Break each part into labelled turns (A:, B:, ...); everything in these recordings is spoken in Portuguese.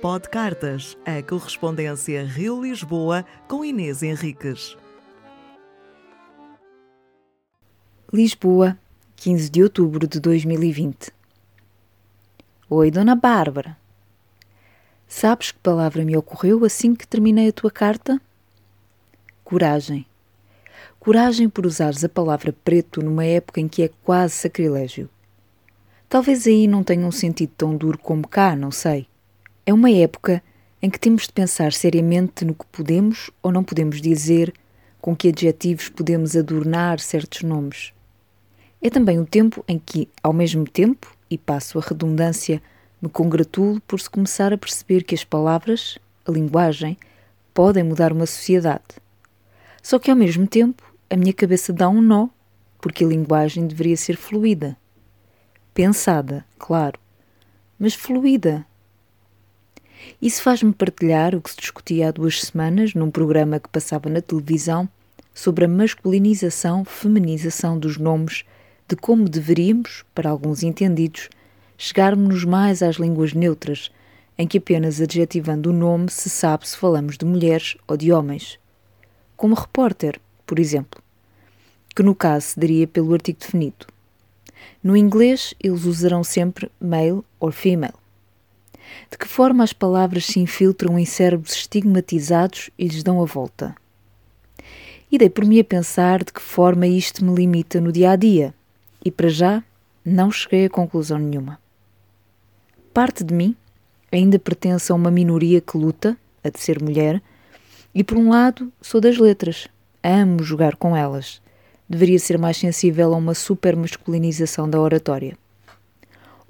A: Pod Cartas, a correspondência Rio-Lisboa com Inês Henriques.
B: Lisboa, 15 de outubro de 2020. Oi, Dona Bárbara. Sabes que palavra me ocorreu assim que terminei a tua carta? Coragem. Coragem por usares a palavra preto numa época em que é quase sacrilégio. Talvez aí não tenha um sentido tão duro como cá, não sei. É uma época em que temos de pensar seriamente no que podemos ou não podemos dizer, com que adjetivos podemos adornar certos nomes. É também um tempo em que, ao mesmo tempo, e passo a redundância, me congratulo por se começar a perceber que as palavras, a linguagem, podem mudar uma sociedade. Só que, ao mesmo tempo, a minha cabeça dá um nó, porque a linguagem deveria ser fluida. Pensada, claro, mas fluida. Isso faz-me partilhar o que se discutia há duas semanas num programa que passava na televisão sobre a masculinização, feminização dos nomes, de como deveríamos, para alguns entendidos, chegarmos mais às línguas neutras, em que apenas adjetivando o nome se sabe se falamos de mulheres ou de homens. Como repórter, por exemplo, que no caso se daria pelo artigo definido. No inglês, eles usarão sempre male or female. De que forma as palavras se infiltram em cérebros estigmatizados e lhes dão a volta? E dei por mim a pensar de que forma isto me limita no dia a dia, e para já não cheguei a conclusão nenhuma. Parte de mim ainda pertence a uma minoria que luta, a de ser mulher, e por um lado sou das letras, amo jogar com elas deveria ser mais sensível a uma supermasculinização da oratória.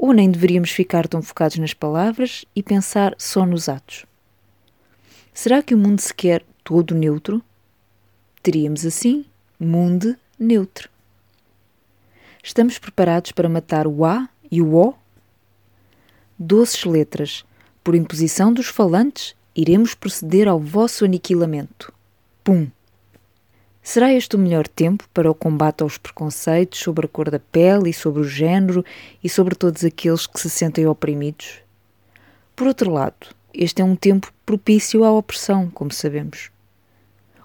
B: Ou nem deveríamos ficar tão focados nas palavras e pensar só nos atos. Será que o mundo se quer todo neutro? Teríamos assim mundo neutro. Estamos preparados para matar o A e o O? Doces letras, por imposição dos falantes, iremos proceder ao vosso aniquilamento. Pum! Será este o melhor tempo para o combate aos preconceitos sobre a cor da pele e sobre o género e sobre todos aqueles que se sentem oprimidos? Por outro lado, este é um tempo propício à opressão, como sabemos.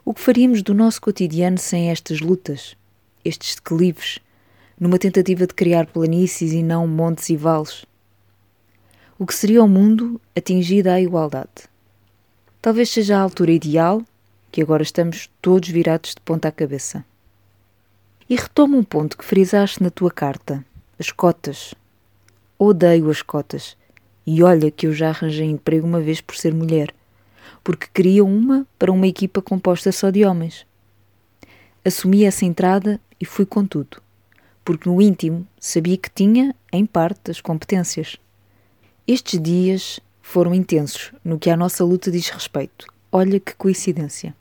B: O que faríamos do nosso cotidiano sem estas lutas, estes declives, numa tentativa de criar planícies e não montes e vales? O que seria o mundo atingido à igualdade? Talvez seja a altura ideal que agora estamos todos virados de ponta à cabeça. E retomo um ponto que frisaste na tua carta: as cotas. Odeio as cotas. E olha que eu já arranjei emprego uma vez por ser mulher, porque queria uma para uma equipa composta só de homens. Assumi essa entrada e fui com tudo, porque no íntimo sabia que tinha, em parte, as competências. Estes dias foram intensos no que à nossa luta diz respeito. Olha que coincidência.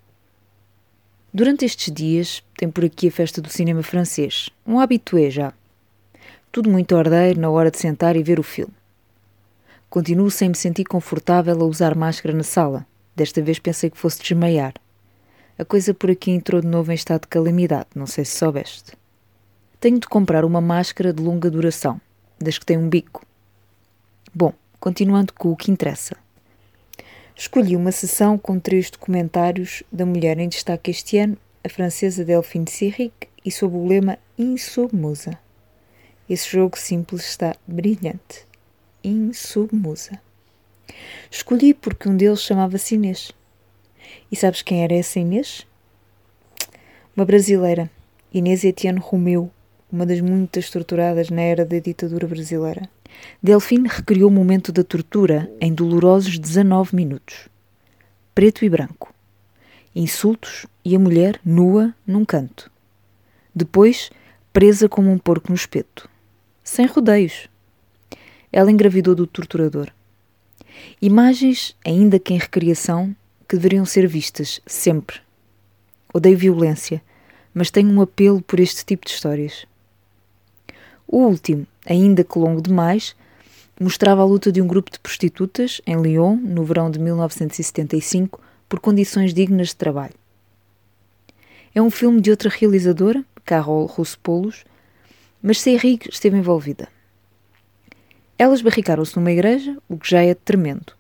B: Durante estes dias tem por aqui a festa do cinema francês, um habitué já. Tudo muito ordeiro na hora de sentar e ver o filme. Continuo sem me sentir confortável a usar máscara na sala. Desta vez pensei que fosse desmaiar. A coisa por aqui entrou de novo em estado de calamidade, não sei se soubeste. Tenho de comprar uma máscara de longa duração, das que têm um bico. Bom, continuando com o que interessa. Escolhi uma sessão com três documentários da mulher em destaque este ano, a francesa Delphine Seyrig, e sob o lema Insubmusa. Esse jogo simples está brilhante. Insubmusa. Escolhi porque um deles chamava-se Inês. E sabes quem era essa Inês? Uma brasileira, Inês Etienne Romeu, uma das muitas torturadas na era da ditadura brasileira. Delfine recriou o momento da tortura em dolorosos 19 minutos. Preto e branco. Insultos e a mulher nua num canto. Depois, presa como um porco no espeto. Sem rodeios. Ela engravidou do torturador. Imagens, ainda que em recriação, que deveriam ser vistas sempre. Odeio violência, mas tenho um apelo por este tipo de histórias. O último, ainda que longo demais, mostrava a luta de um grupo de prostitutas em Lyon, no verão de 1975, por condições dignas de trabalho. É um filme de outra realizadora, Carol Ruspoulos, mas Seyrig esteve envolvida. Elas barricaram-se numa igreja, o que já é tremendo.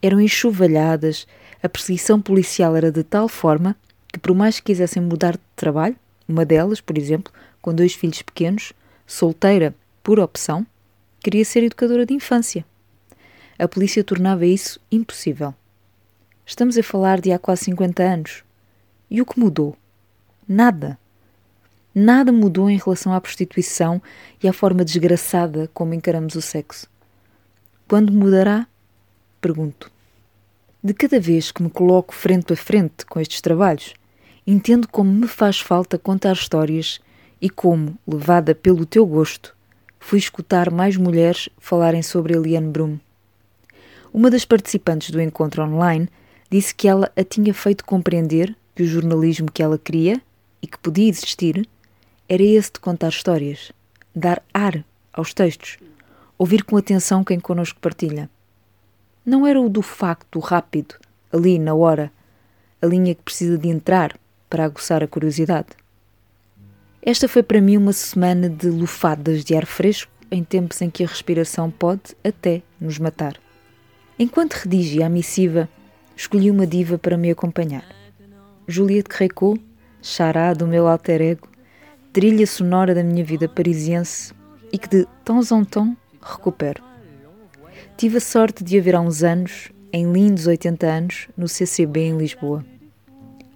B: eram enxovalhadas, a perseguição policial era de tal forma que, por mais que quisessem mudar de trabalho, uma delas, por exemplo, com dois filhos pequenos, solteira por opção, queria ser educadora de infância. A polícia tornava isso impossível. Estamos a falar de há quase 50 anos. E o que mudou? Nada. Nada mudou em relação à prostituição e à forma desgraçada como encaramos o sexo. Quando mudará? Pergunto. De cada vez que me coloco frente a frente com estes trabalhos, entendo como me faz falta contar histórias e como, levada pelo teu gosto, fui escutar mais mulheres falarem sobre Eliane Brum. Uma das participantes do encontro online disse que ela a tinha feito compreender que o jornalismo que ela queria e que podia existir era esse de contar histórias, dar ar aos textos, ouvir com atenção quem connosco partilha. Não era o do facto rápido, ali na hora, a linha que precisa de entrar para aguçar a curiosidade. Esta foi para mim uma semana de lufadas de ar fresco em tempos em que a respiração pode até nos matar. Enquanto redigia a missiva, escolhi uma diva para me acompanhar. Juliette Greco, chará do meu alter ego, trilha sonora da minha vida parisiense e que de tons em tom recupero. Tive a sorte de a ver há uns anos, em lindos 80 anos, no CCB em Lisboa.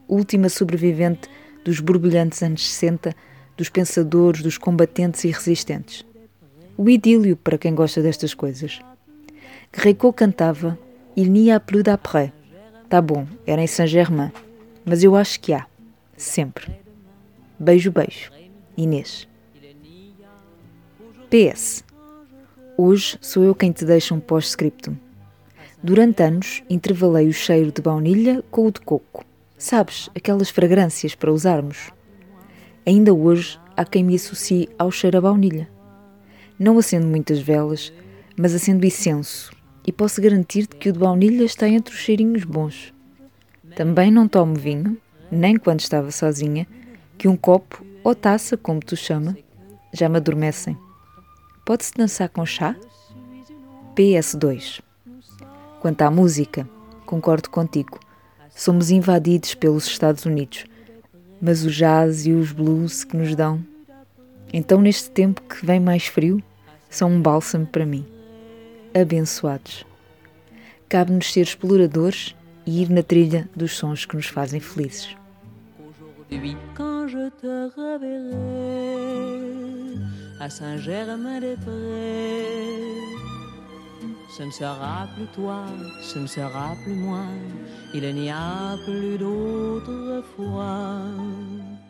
B: Última sobrevivente dos borbulhantes anos 60, dos pensadores, dos combatentes e resistentes. O idílio para quem gosta destas coisas. Greco cantava Il n'y a plus d'après. Tá bom, era em Saint-Germain, mas eu acho que há. Sempre. Beijo, beijo. Inês. PS. Hoje sou eu quem te deixa um pós-scriptum. Durante anos, intervalei o cheiro de baunilha com o de coco. Sabes, aquelas fragrâncias para usarmos. Ainda hoje há quem me associe ao cheiro a baunilha. Não acendo muitas velas, mas acendo incenso e posso garantir-te que o de baunilha está entre os cheirinhos bons. Também não tomo vinho, nem quando estava sozinha, que um copo ou taça, como tu chama, já me adormecem. Pode-se dançar com chá? PS2. Quanto à música, concordo contigo. Somos invadidos pelos Estados Unidos, mas o jazz e os blues que nos dão. Então, neste tempo que vem mais frio, são um bálsamo para mim abençoados. Cabe-nos ser exploradores e ir na trilha dos sons que nos fazem felizes. À Saint-Germain-des-Prés, ce ne sera plus toi, ce ne sera plus moi, il n'y a plus d'autre foi.